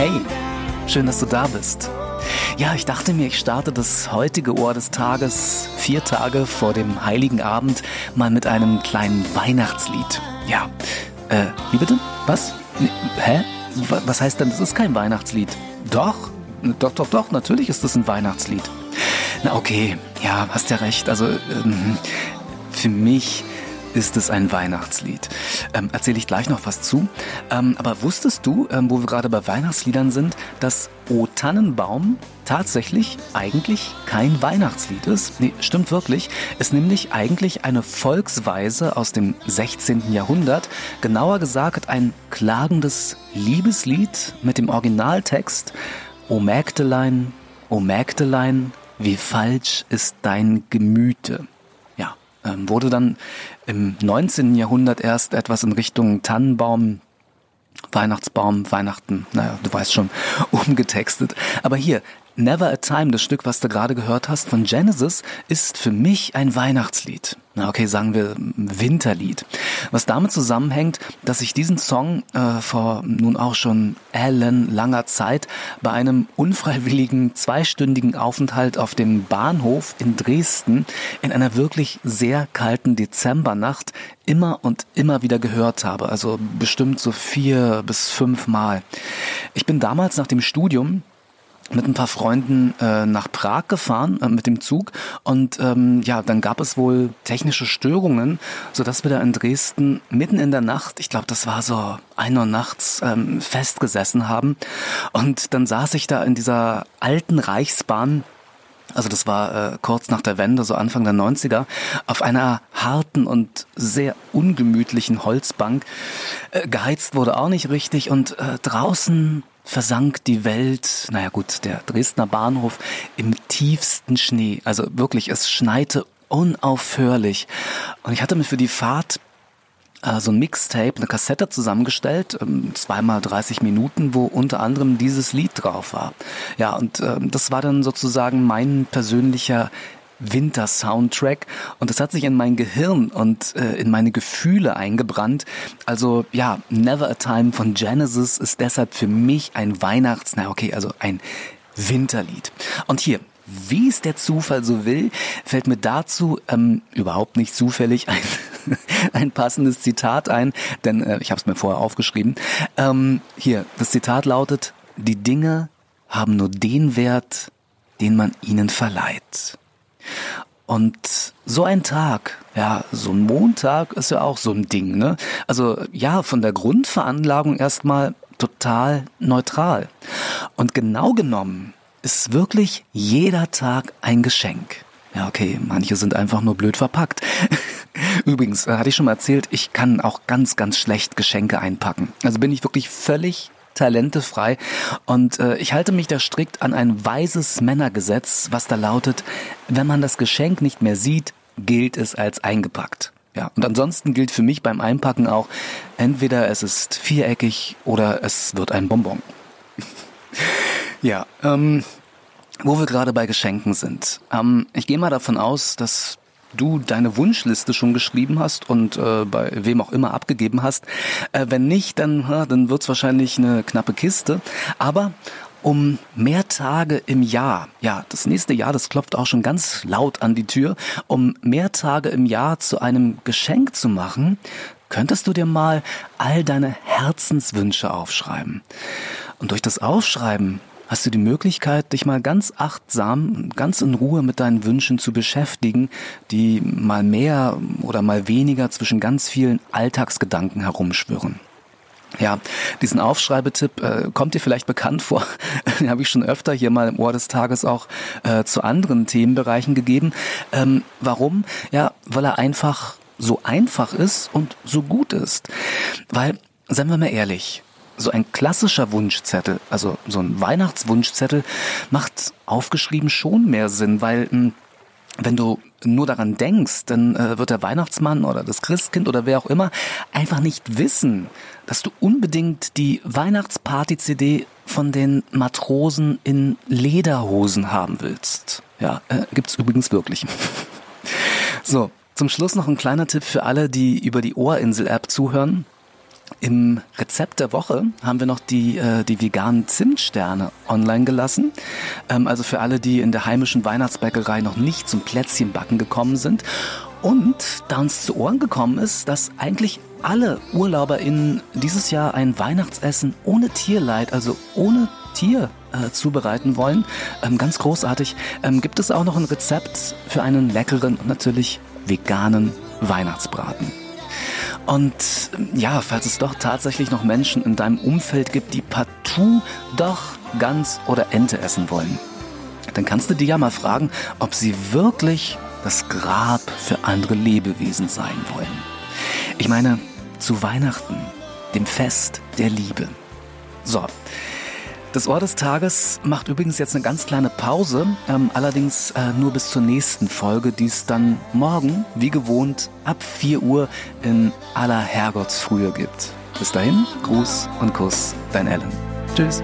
Hey, schön, dass du da bist. Ja, ich dachte mir, ich starte das heutige Ohr des Tages, vier Tage vor dem Heiligen Abend, mal mit einem kleinen Weihnachtslied. Ja, äh, wie bitte? Was? Nee, hä? Was heißt denn, das ist kein Weihnachtslied? Doch, doch, doch, doch, natürlich ist das ein Weihnachtslied. Na okay, ja, hast ja recht. Also ähm, für mich ist es ein Weihnachtslied. Ähm, Erzähle ich gleich noch was zu. Ähm, aber wusstest du, ähm, wo wir gerade bei Weihnachtsliedern sind, dass O Tannenbaum tatsächlich eigentlich kein Weihnachtslied ist? Nee, stimmt wirklich. Ist nämlich eigentlich eine Volksweise aus dem 16. Jahrhundert. Genauer gesagt ein klagendes Liebeslied mit dem Originaltext O Mägdelein, O Mägdelein, wie falsch ist dein Gemüte wurde dann im 19. Jahrhundert erst etwas in Richtung Tannenbaum, Weihnachtsbaum, Weihnachten, naja, du weißt schon, umgetextet. Aber hier, Never a Time, das Stück, was du gerade gehört hast von Genesis, ist für mich ein Weihnachtslied. Na okay, sagen wir Winterlied. Was damit zusammenhängt, dass ich diesen Song äh, vor nun auch schon ellenlanger Zeit bei einem unfreiwilligen zweistündigen Aufenthalt auf dem Bahnhof in Dresden in einer wirklich sehr kalten Dezembernacht immer und immer wieder gehört habe. Also bestimmt so vier bis fünf Mal. Ich bin damals nach dem Studium mit ein paar Freunden äh, nach Prag gefahren äh, mit dem Zug. Und ähm, ja, dann gab es wohl technische Störungen, so dass wir da in Dresden mitten in der Nacht, ich glaube, das war so ein Uhr nachts, ähm, festgesessen haben. Und dann saß ich da in dieser alten Reichsbahn also das war äh, kurz nach der Wende, so Anfang der 90er, auf einer harten und sehr ungemütlichen Holzbank. Äh, geheizt wurde auch nicht richtig. Und äh, draußen versank die Welt, naja gut, der Dresdner Bahnhof im tiefsten Schnee. Also wirklich, es schneite unaufhörlich. Und ich hatte mir für die Fahrt äh, so ein Mixtape, eine Kassette zusammengestellt, ähm, zweimal 30 Minuten, wo unter anderem dieses Lied drauf war. Ja, und äh, das war dann sozusagen mein persönlicher Winter-Soundtrack und das hat sich in mein Gehirn und äh, in meine Gefühle eingebrannt. Also ja, Never a Time von Genesis ist deshalb für mich ein Weihnachts-, na okay, also ein Winterlied. Und hier, wie es der Zufall so will, fällt mir dazu ähm, überhaupt nicht zufällig ein, ein passendes Zitat ein, denn äh, ich habe es mir vorher aufgeschrieben. Ähm, hier, das Zitat lautet, die Dinge haben nur den Wert, den man ihnen verleiht. Und so ein Tag, ja, so ein Montag ist ja auch so ein Ding, ne? Also ja, von der Grundveranlagung erstmal total neutral. Und genau genommen ist wirklich jeder Tag ein Geschenk. Ja, okay, manche sind einfach nur blöd verpackt. Übrigens, äh, hatte ich schon mal erzählt, ich kann auch ganz, ganz schlecht Geschenke einpacken. Also bin ich wirklich völlig talentefrei. Und äh, ich halte mich da strikt an ein weises Männergesetz, was da lautet, wenn man das Geschenk nicht mehr sieht, gilt es als eingepackt. Ja, und ansonsten gilt für mich beim Einpacken auch, entweder es ist viereckig oder es wird ein Bonbon. ja, ähm, wo wir gerade bei Geschenken sind. Ähm, ich gehe mal davon aus, dass du deine Wunschliste schon geschrieben hast und äh, bei wem auch immer abgegeben hast. Äh, wenn nicht, dann, ja, dann wird's wahrscheinlich eine knappe Kiste. Aber um mehr Tage im Jahr, ja, das nächste Jahr, das klopft auch schon ganz laut an die Tür, um mehr Tage im Jahr zu einem Geschenk zu machen, könntest du dir mal all deine Herzenswünsche aufschreiben. Und durch das Aufschreiben hast du die Möglichkeit, dich mal ganz achtsam, ganz in Ruhe mit deinen Wünschen zu beschäftigen, die mal mehr oder mal weniger zwischen ganz vielen Alltagsgedanken herumschwirren. Ja, diesen Aufschreibetipp äh, kommt dir vielleicht bekannt vor. Den habe ich schon öfter hier mal im Ohr des Tages auch äh, zu anderen Themenbereichen gegeben. Ähm, warum? Ja, weil er einfach so einfach ist und so gut ist. Weil, seien wir mal ehrlich, so ein klassischer Wunschzettel, also so ein Weihnachtswunschzettel, macht aufgeschrieben schon mehr Sinn, weil mh, hm, wenn du nur daran denkst, dann äh, wird der Weihnachtsmann oder das Christkind oder wer auch immer einfach nicht wissen, dass du unbedingt die Weihnachtsparty-CD von den Matrosen in Lederhosen haben willst. Ja, äh, gibt's übrigens wirklich. so, zum Schluss noch ein kleiner Tipp für alle, die über die Ohrinsel-App zuhören. Im Rezept der Woche haben wir noch die, äh, die veganen Zimtsterne online gelassen. Ähm, also für alle, die in der heimischen Weihnachtsbäckerei noch nicht zum Plätzchenbacken gekommen sind. Und da uns zu Ohren gekommen ist, dass eigentlich alle UrlauberInnen dieses Jahr ein Weihnachtsessen ohne Tierleid, also ohne Tier äh, zubereiten wollen, ähm, ganz großartig, ähm, gibt es auch noch ein Rezept für einen leckeren und natürlich veganen Weihnachtsbraten. Und ja, falls es doch tatsächlich noch Menschen in deinem Umfeld gibt, die partout doch Gans oder Ente essen wollen, dann kannst du dir ja mal fragen, ob sie wirklich das Grab für andere Lebewesen sein wollen. Ich meine, zu Weihnachten, dem Fest der Liebe. So, das Ohr des Tages macht übrigens jetzt eine ganz kleine Pause, ähm, allerdings äh, nur bis zur nächsten Folge, die es dann morgen, wie gewohnt, ab 4 Uhr in aller Herrgottsfrühe gibt. Bis dahin, Gruß und Kuss, dein Alan. Tschüss.